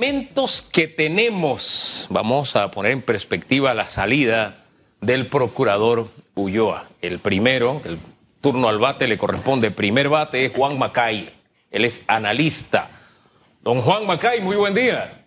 elementos que tenemos, vamos a poner en perspectiva la salida del procurador Ulloa. El primero, el turno al bate le corresponde, primer bate es Juan Macay. Él es analista. Don Juan Macay, muy buen día.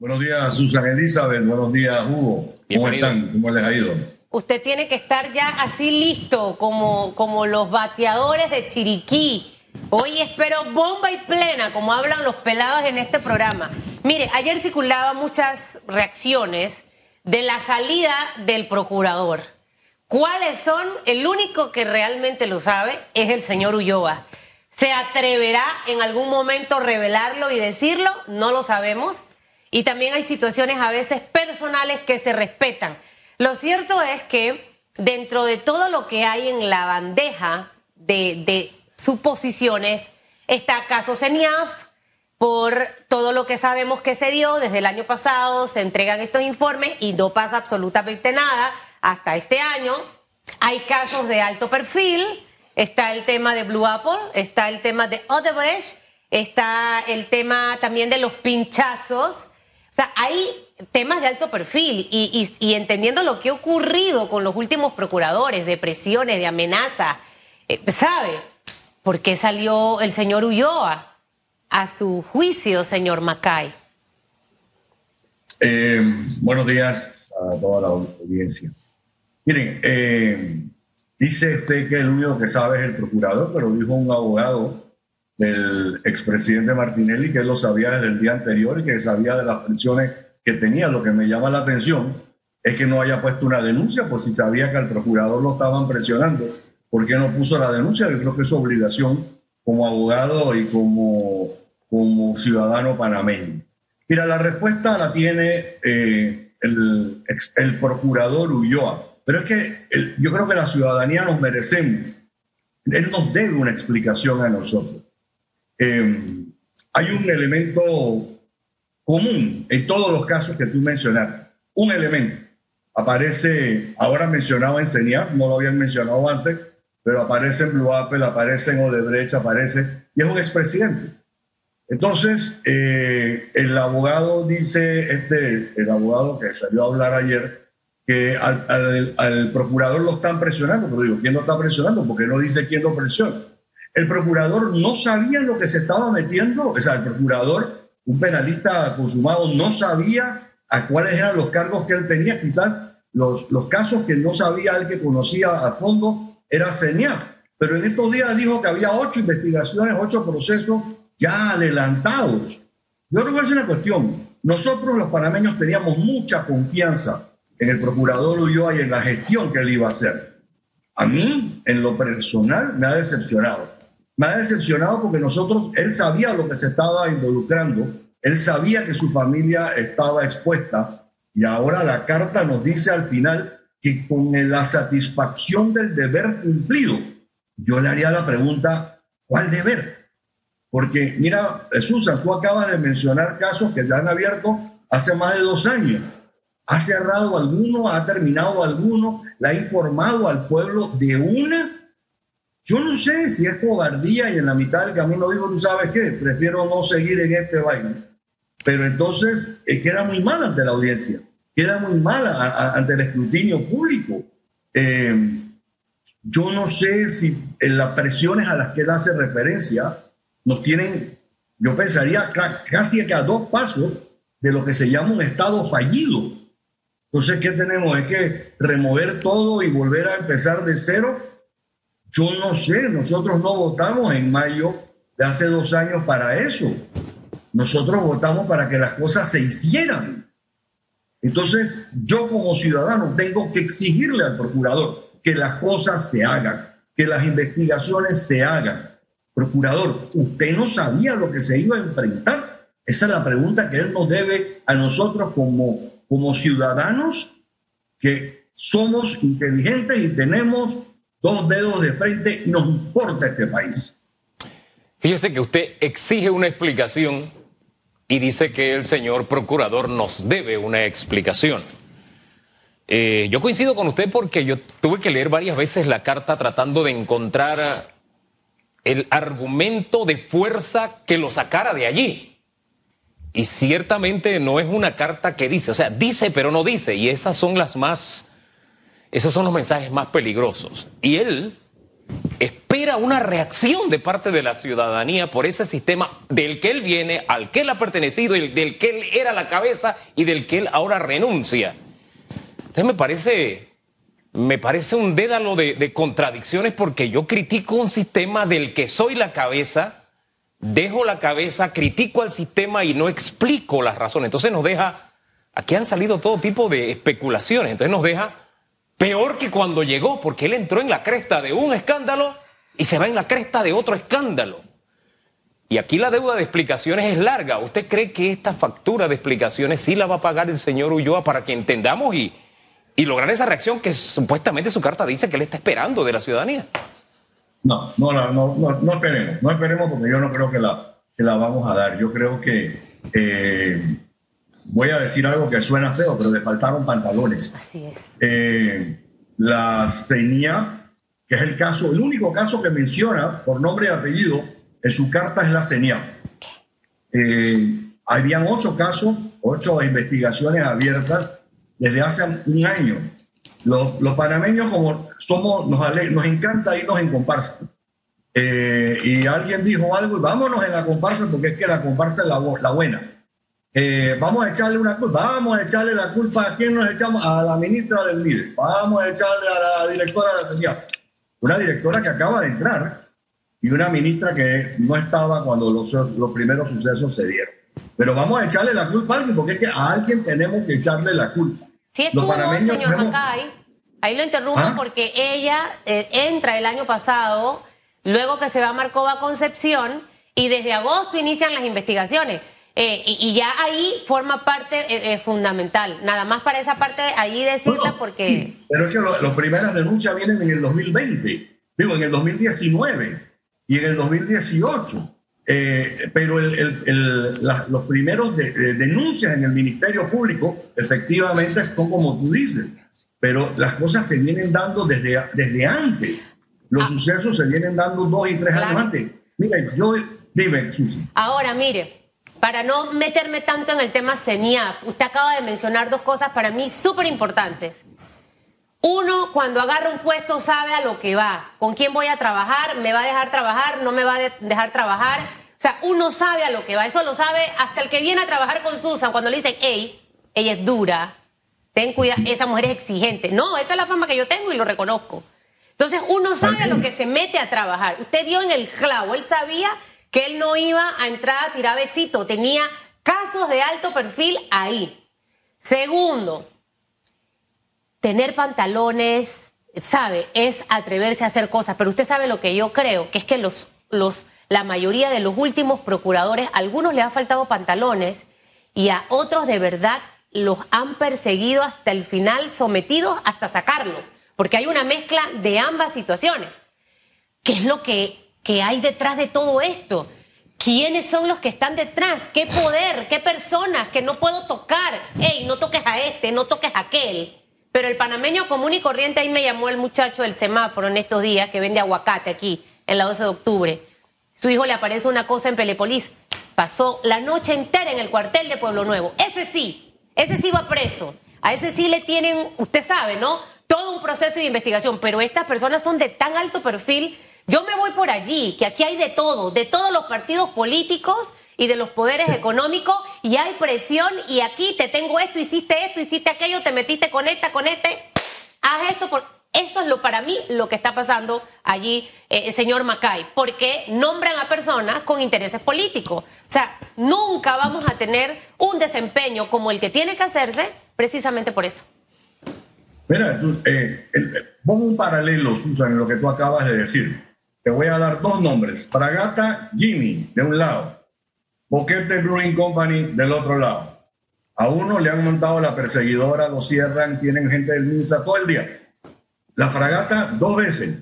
Buenos días, Susan Elizabeth. Buenos días, Hugo. ¿Cómo están? ¿Cómo les ha ido? Usted tiene que estar ya así listo, como, como los bateadores de Chiriquí Hoy espero bomba y plena, como hablan los pelados en este programa. Mire, ayer circulaban muchas reacciones de la salida del procurador. ¿Cuáles son? El único que realmente lo sabe es el señor Ulloa. ¿Se atreverá en algún momento revelarlo y decirlo? No lo sabemos. Y también hay situaciones a veces personales que se respetan. Lo cierto es que dentro de todo lo que hay en la bandeja de, de suposiciones. Está caso CENIAF, por todo lo que sabemos que se dio desde el año pasado, se entregan estos informes y no pasa absolutamente nada hasta este año. Hay casos de alto perfil, está el tema de Blue Apple, está el tema de Odebrecht, está el tema también de los pinchazos. O sea, hay temas de alto perfil y, entendiendo lo que ha ocurrido con los últimos procuradores, de presiones, de amenazas, eh, ¿sabe? ¿Por qué salió el señor Ulloa a su juicio, señor Macay? Eh, buenos días a toda la audiencia. Miren, eh, dice usted que el único que sabe es el procurador, pero dijo un abogado del expresidente Martinelli que él lo sabía desde el día anterior y que sabía de las presiones que tenía. Lo que me llama la atención es que no haya puesto una denuncia, por si sabía que al procurador lo estaban presionando ¿Por qué no puso la denuncia? Yo creo que es obligación como abogado y como, como ciudadano panameño. Mira, la respuesta la tiene eh, el, el, procurador Ulloa, pero es que yo creo que la ciudadanía nos merecemos. Él nos debe una explicación a nosotros. Eh, hay un elemento común en todos los casos que tú mencionaste. Un elemento. Aparece, ahora mencionado en CENIAF, no lo habían mencionado antes, pero aparece en Blue Apple, aparece en Odebrecht, aparece, y es un expresidente. Entonces, eh, el abogado dice, este, el abogado que salió a hablar ayer, que al, procurador lo están presionando, pero digo, ¿quién lo está presionando? Porque no dice quién lo presiona. El procurador no sabía lo que se estaba metiendo, o sea, el procurador, un penalista consumado, no sabía a cuáles eran los cargos que él tenía, quizás los, los casos que no sabía él que conocía a fondo era CENIAF, pero en estos días dijo que había ocho investigaciones, ocho procesos ya adelantados. Yo creo que es una cuestión. Nosotros los panameños teníamos mucha confianza en el procurador Ulloa y en la gestión que él iba a hacer. A mí, en lo personal, me ha decepcionado. Me ha decepcionado porque nosotros, él sabía lo que se estaba involucrando, él sabía que su familia estaba expuesta y ahora la carta nos dice al final que con la satisfacción del deber cumplido, yo le haría la pregunta, ¿cuál deber? Porque mira, Susan, tú acabas de mencionar casos que ya han abierto hace más de dos años. ¿Ha cerrado alguno? ¿Ha terminado alguno? ¿Le ha informado al pueblo de una? Yo no sé si es cobardía y en la mitad del camino digo, tú sabes qué, prefiero no seguir en este baile. Pero entonces es que era muy mal ante la audiencia queda muy mala ante el escrutinio público. Eh, yo no sé si en las presiones a las que él hace referencia nos tienen, yo pensaría, casi a dos pasos de lo que se llama un Estado fallido. Entonces, ¿qué tenemos? ¿Es que remover todo y volver a empezar de cero? Yo no sé, nosotros no votamos en mayo de hace dos años para eso. Nosotros votamos para que las cosas se hicieran. Entonces, yo como ciudadano tengo que exigirle al procurador que las cosas se hagan, que las investigaciones se hagan. Procurador, ¿usted no sabía lo que se iba a enfrentar? Esa es la pregunta que él nos debe a nosotros como, como ciudadanos que somos inteligentes y tenemos dos dedos de frente y nos importa este país. Fíjese que usted exige una explicación y dice que el señor procurador nos debe una explicación. Eh, yo coincido con usted porque yo tuve que leer varias veces la carta tratando de encontrar el argumento de fuerza que lo sacara de allí. Y ciertamente no es una carta que dice, o sea, dice pero no dice. Y esas son las más, esos son los mensajes más peligrosos. Y él espera una reacción de parte de la ciudadanía por ese sistema del que él viene, al que él ha pertenecido, del que él era la cabeza y del que él ahora renuncia. Entonces me parece, me parece un dédalo de, de contradicciones porque yo critico un sistema del que soy la cabeza dejo la cabeza, critico al sistema y no explico las razones. Entonces nos deja, aquí han salido todo tipo de especulaciones, entonces nos deja peor que cuando llegó, porque él entró en la cresta de un escándalo y se va en la cresta de otro escándalo. Y aquí la deuda de explicaciones es larga. ¿Usted cree que esta factura de explicaciones sí la va a pagar el señor Ulloa para que entendamos y, y lograr esa reacción que supuestamente su carta dice que él está esperando de la ciudadanía? No, no, no, no, no esperemos, no esperemos porque yo no creo que la, que la vamos a dar. Yo creo que eh, voy a decir algo que suena feo, pero le faltaron pantalones. Así es. Eh, la CENIA, que es el caso, el único caso que menciona por nombre y apellido en su carta es la CENIA. Eh, habían ocho casos, ocho investigaciones abiertas desde hace un año los, los panameños, como somos, nos, nos encanta irnos en comparsa. Eh, y alguien dijo algo, y vámonos en la comparsa porque es que la comparsa es la, la buena. Eh, vamos a echarle una culpa, vamos a echarle la culpa a quién nos echamos, a la ministra del MIDE, vamos a echarle a la directora de la sociedad. Una directora que acaba de entrar y una ministra que no estaba cuando los, los primeros sucesos se dieron. Pero vamos a echarle la culpa a alguien porque es que a alguien tenemos que echarle la culpa. Sí estuvo, señor Macay. Ahí lo interrumpo ¿Ah? porque ella eh, entra el año pasado, luego que se va a Marcova Concepción, y desde agosto inician las investigaciones. Eh, y, ya ahí forma parte eh, fundamental. Nada más para esa parte ahí decirla porque... pero es que las primeras denuncias vienen en el 2020, digo, en el 2019 y en el 2018. pero los primeros denuncias en el Ministerio Público efectivamente son como tú dices, pero las cosas se vienen dando desde, desde antes. Los ah. sucesos se vienen dando dos y tres años antes. Mira, yo, dime, Susi. Ahora, mire, para no meterme tanto en el tema CENIAF, usted acaba de mencionar dos cosas para mí súper importantes. Uno, cuando agarra un puesto sabe a lo que va, con quién voy a trabajar, me va a dejar trabajar, no me va a dejar trabajar. O sea, uno sabe a lo que va, eso lo sabe hasta el que viene a trabajar con Susan cuando le dicen, hey, ella es dura, ten cuidado, esa mujer es exigente. No, esa es la fama que yo tengo y lo reconozco. Entonces uno sabe a lo que se mete a trabajar. Usted dio en el clavo, él sabía que él no iba a entrar a tirar besito, tenía casos de alto perfil ahí. Segundo, tener pantalones, sabe, es atreverse a hacer cosas, pero usted sabe lo que yo creo, que es que los, los, la mayoría de los últimos procuradores, a algunos le ha faltado pantalones y a otros de verdad los han perseguido hasta el final, sometidos hasta sacarlo, porque hay una mezcla de ambas situaciones. ¿Qué es lo que, que hay detrás de todo esto? ¿Quiénes son los que están detrás? ¿Qué poder? ¿Qué personas que no puedo tocar? Ey, no toques a este, no toques a aquel. Pero el panameño común y corriente, ahí me llamó el muchacho del semáforo en estos días que vende aguacate aquí, en la 12 de octubre. Su hijo le aparece una cosa en Pelepolis. Pasó la noche entera en el cuartel de Pueblo Nuevo. Ese sí, ese sí va preso. A ese sí le tienen, usted sabe, ¿no? Todo un proceso de investigación, pero estas personas son de tan alto perfil. Yo me voy por allí, que aquí hay de todo, de todos los partidos políticos y de los poderes económicos, y hay presión, y aquí te tengo esto, hiciste esto, hiciste aquello, te metiste con esta, con este, haz esto por... Eso es lo para mí lo que está pasando allí, eh, señor Macay, porque nombran a personas con intereses políticos. O sea, nunca vamos a tener un desempeño como el que tiene que hacerse precisamente por eso. Mira, eh, pongo un paralelo, Susan, en lo que tú acabas de decir. Te voy a dar dos nombres. Fragata Jimmy, de un lado. Boquete Brewing Company, del otro lado. A uno le han montado la perseguidora, lo cierran, tienen gente del MINSA todo el día la fragata dos veces.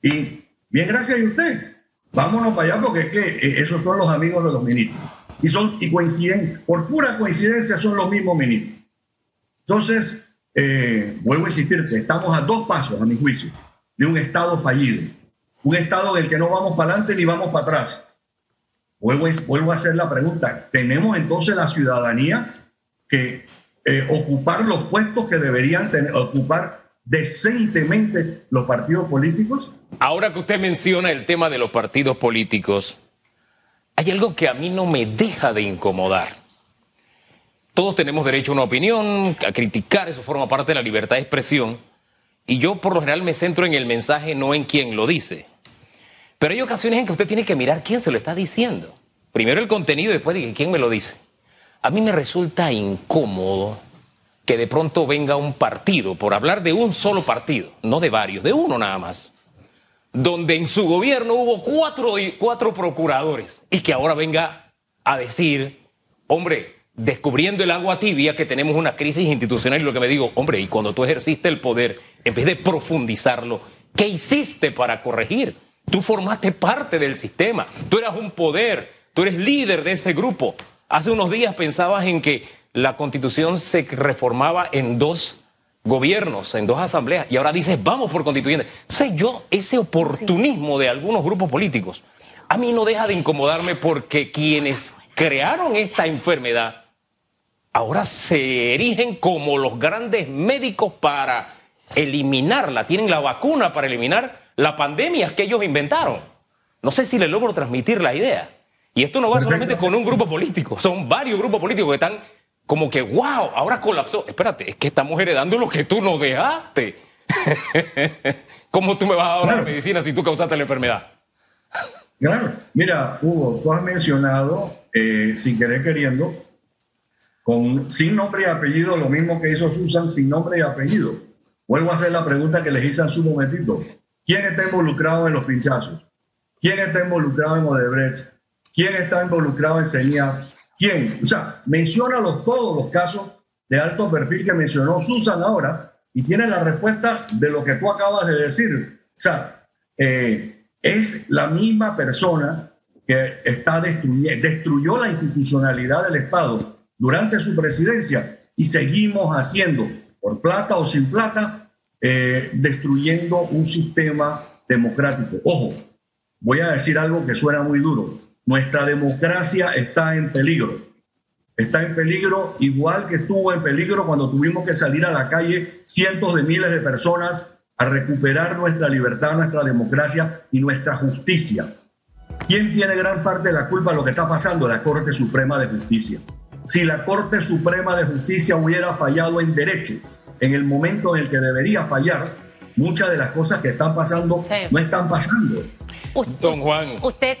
Y bien, gracias a usted. Vámonos para allá porque es que eh, esos son los amigos de los ministros. Y, son, y coinciden, por pura coincidencia, son los mismos ministros. Entonces, eh, vuelvo a insistirte, estamos a dos pasos, a mi juicio, de un Estado fallido. Un Estado del que no vamos para adelante ni vamos para atrás. vuelvo, a hacer la pregunta, ¿tenemos entonces la ciudadanía que eh, ocupar los puestos que deberían ocupar decentemente los partidos políticos? Ahora que usted menciona el tema de los partidos políticos, hay algo que a mí no me deja de incomodar. Todos tenemos derecho a una opinión, a criticar, eso forma parte de la libertad de expresión. Y yo por lo general me centro en el mensaje, no en quien lo dice. Pero hay ocasiones en que usted tiene que mirar quién se lo está diciendo. Primero el contenido después de quién me lo dice. A mí me resulta incómodo que de pronto venga un partido, por hablar de un solo partido, no de varios, de uno nada más, donde en su gobierno hubo cuatro, cuatro procuradores y que ahora venga a decir, hombre, descubriendo el agua tibia que tenemos una crisis institucional y lo que me digo, hombre, y cuando tú ejerciste el poder, en vez de profundizarlo, ¿qué hiciste para corregir? Tú formaste parte del sistema, tú eras un poder, tú eres líder de ese grupo. Hace unos días pensabas en que la constitución se reformaba en dos gobiernos, en dos asambleas, y ahora dices, vamos por constituyente. Sé yo, ese oportunismo de algunos grupos políticos, a mí no deja de incomodarme porque quienes crearon esta enfermedad ahora se erigen como los grandes médicos para eliminarla, tienen la vacuna para eliminar la pandemia que ellos inventaron. No sé si le logro transmitir la idea. Y esto no va solamente con un grupo político, son varios grupos políticos que están como que, wow, ahora colapsó. Espérate, es que estamos heredando lo que tú nos dejaste. ¿Cómo tú me vas a dar la medicina si tú causaste la enfermedad? Claro, mira, Hugo, tú has mencionado, eh, sin querer queriendo, sin nombre y apellido, lo mismo que hizo Susan sin nombre y apellido. Vuelvo a hacer la pregunta que les hice en su momentito. ¿Quién está involucrado en los pinchazos? ¿Quién está involucrado en Odebrecht? ¿Quién está involucrado en CENIA? ¿Quién? O sea, menciona todos los casos de alto perfil que mencionó Susan ahora y tiene la respuesta de lo que tú acabas de decir. O sea, eh, es la misma persona que está destruyó la institucionalidad del Estado durante su presidencia y seguimos haciendo, por plata o sin plata, eh, destruyendo un sistema democrático. Ojo, voy a decir algo que suena muy duro. Nuestra democracia está en peligro. Está en peligro igual que estuvo en peligro cuando tuvimos que salir a la calle cientos de miles de personas a recuperar nuestra libertad, nuestra democracia y nuestra justicia. ¿Quién tiene gran parte de la culpa de lo que está pasando? La Corte Suprema de Justicia. Si la Corte Suprema de Justicia hubiera fallado en derecho en el momento en el que debería fallar, muchas de las cosas que están pasando no están pasando. Don Juan. Usted,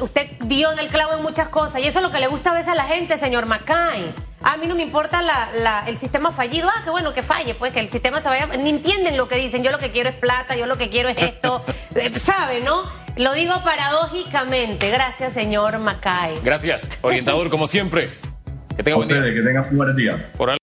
usted dio en el clavo en muchas cosas y eso es lo que le gusta a veces a la gente, señor McCain. A mí no me importa el sistema fallido. Ah, qué bueno que falle, pues que el sistema se vaya. Ni entienden lo que dicen. Yo lo que quiero es plata, yo lo que quiero es esto. Eh, ¿Sabe, no? Lo digo paradójicamente. Gracias, señor McCain. Gracias. Orientador, como siempre. Que tenga buen día. Que.